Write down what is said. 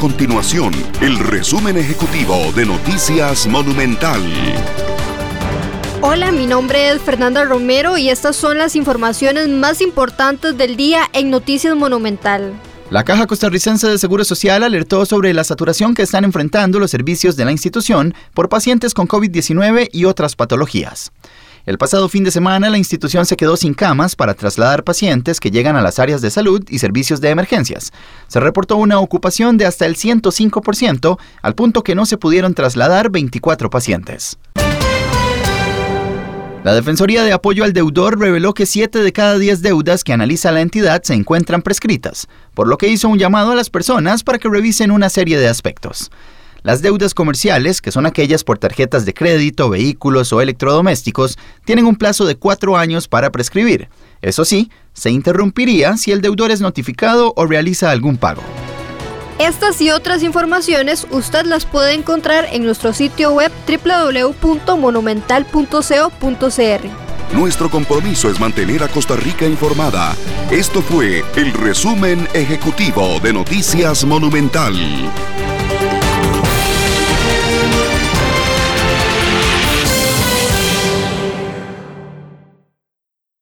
continuación el resumen ejecutivo de Noticias Monumental. Hola, mi nombre es Fernanda Romero y estas son las informaciones más importantes del día en Noticias Monumental. La Caja Costarricense de Seguro Social alertó sobre la saturación que están enfrentando los servicios de la institución por pacientes con COVID-19 y otras patologías. El pasado fin de semana la institución se quedó sin camas para trasladar pacientes que llegan a las áreas de salud y servicios de emergencias. Se reportó una ocupación de hasta el 105%, al punto que no se pudieron trasladar 24 pacientes. La Defensoría de Apoyo al Deudor reveló que 7 de cada 10 deudas que analiza la entidad se encuentran prescritas, por lo que hizo un llamado a las personas para que revisen una serie de aspectos. Las deudas comerciales, que son aquellas por tarjetas de crédito, vehículos o electrodomésticos, tienen un plazo de cuatro años para prescribir. Eso sí, se interrumpiría si el deudor es notificado o realiza algún pago. Estas y otras informaciones usted las puede encontrar en nuestro sitio web www.monumental.co.cr. Nuestro compromiso es mantener a Costa Rica informada. Esto fue el resumen ejecutivo de Noticias Monumental.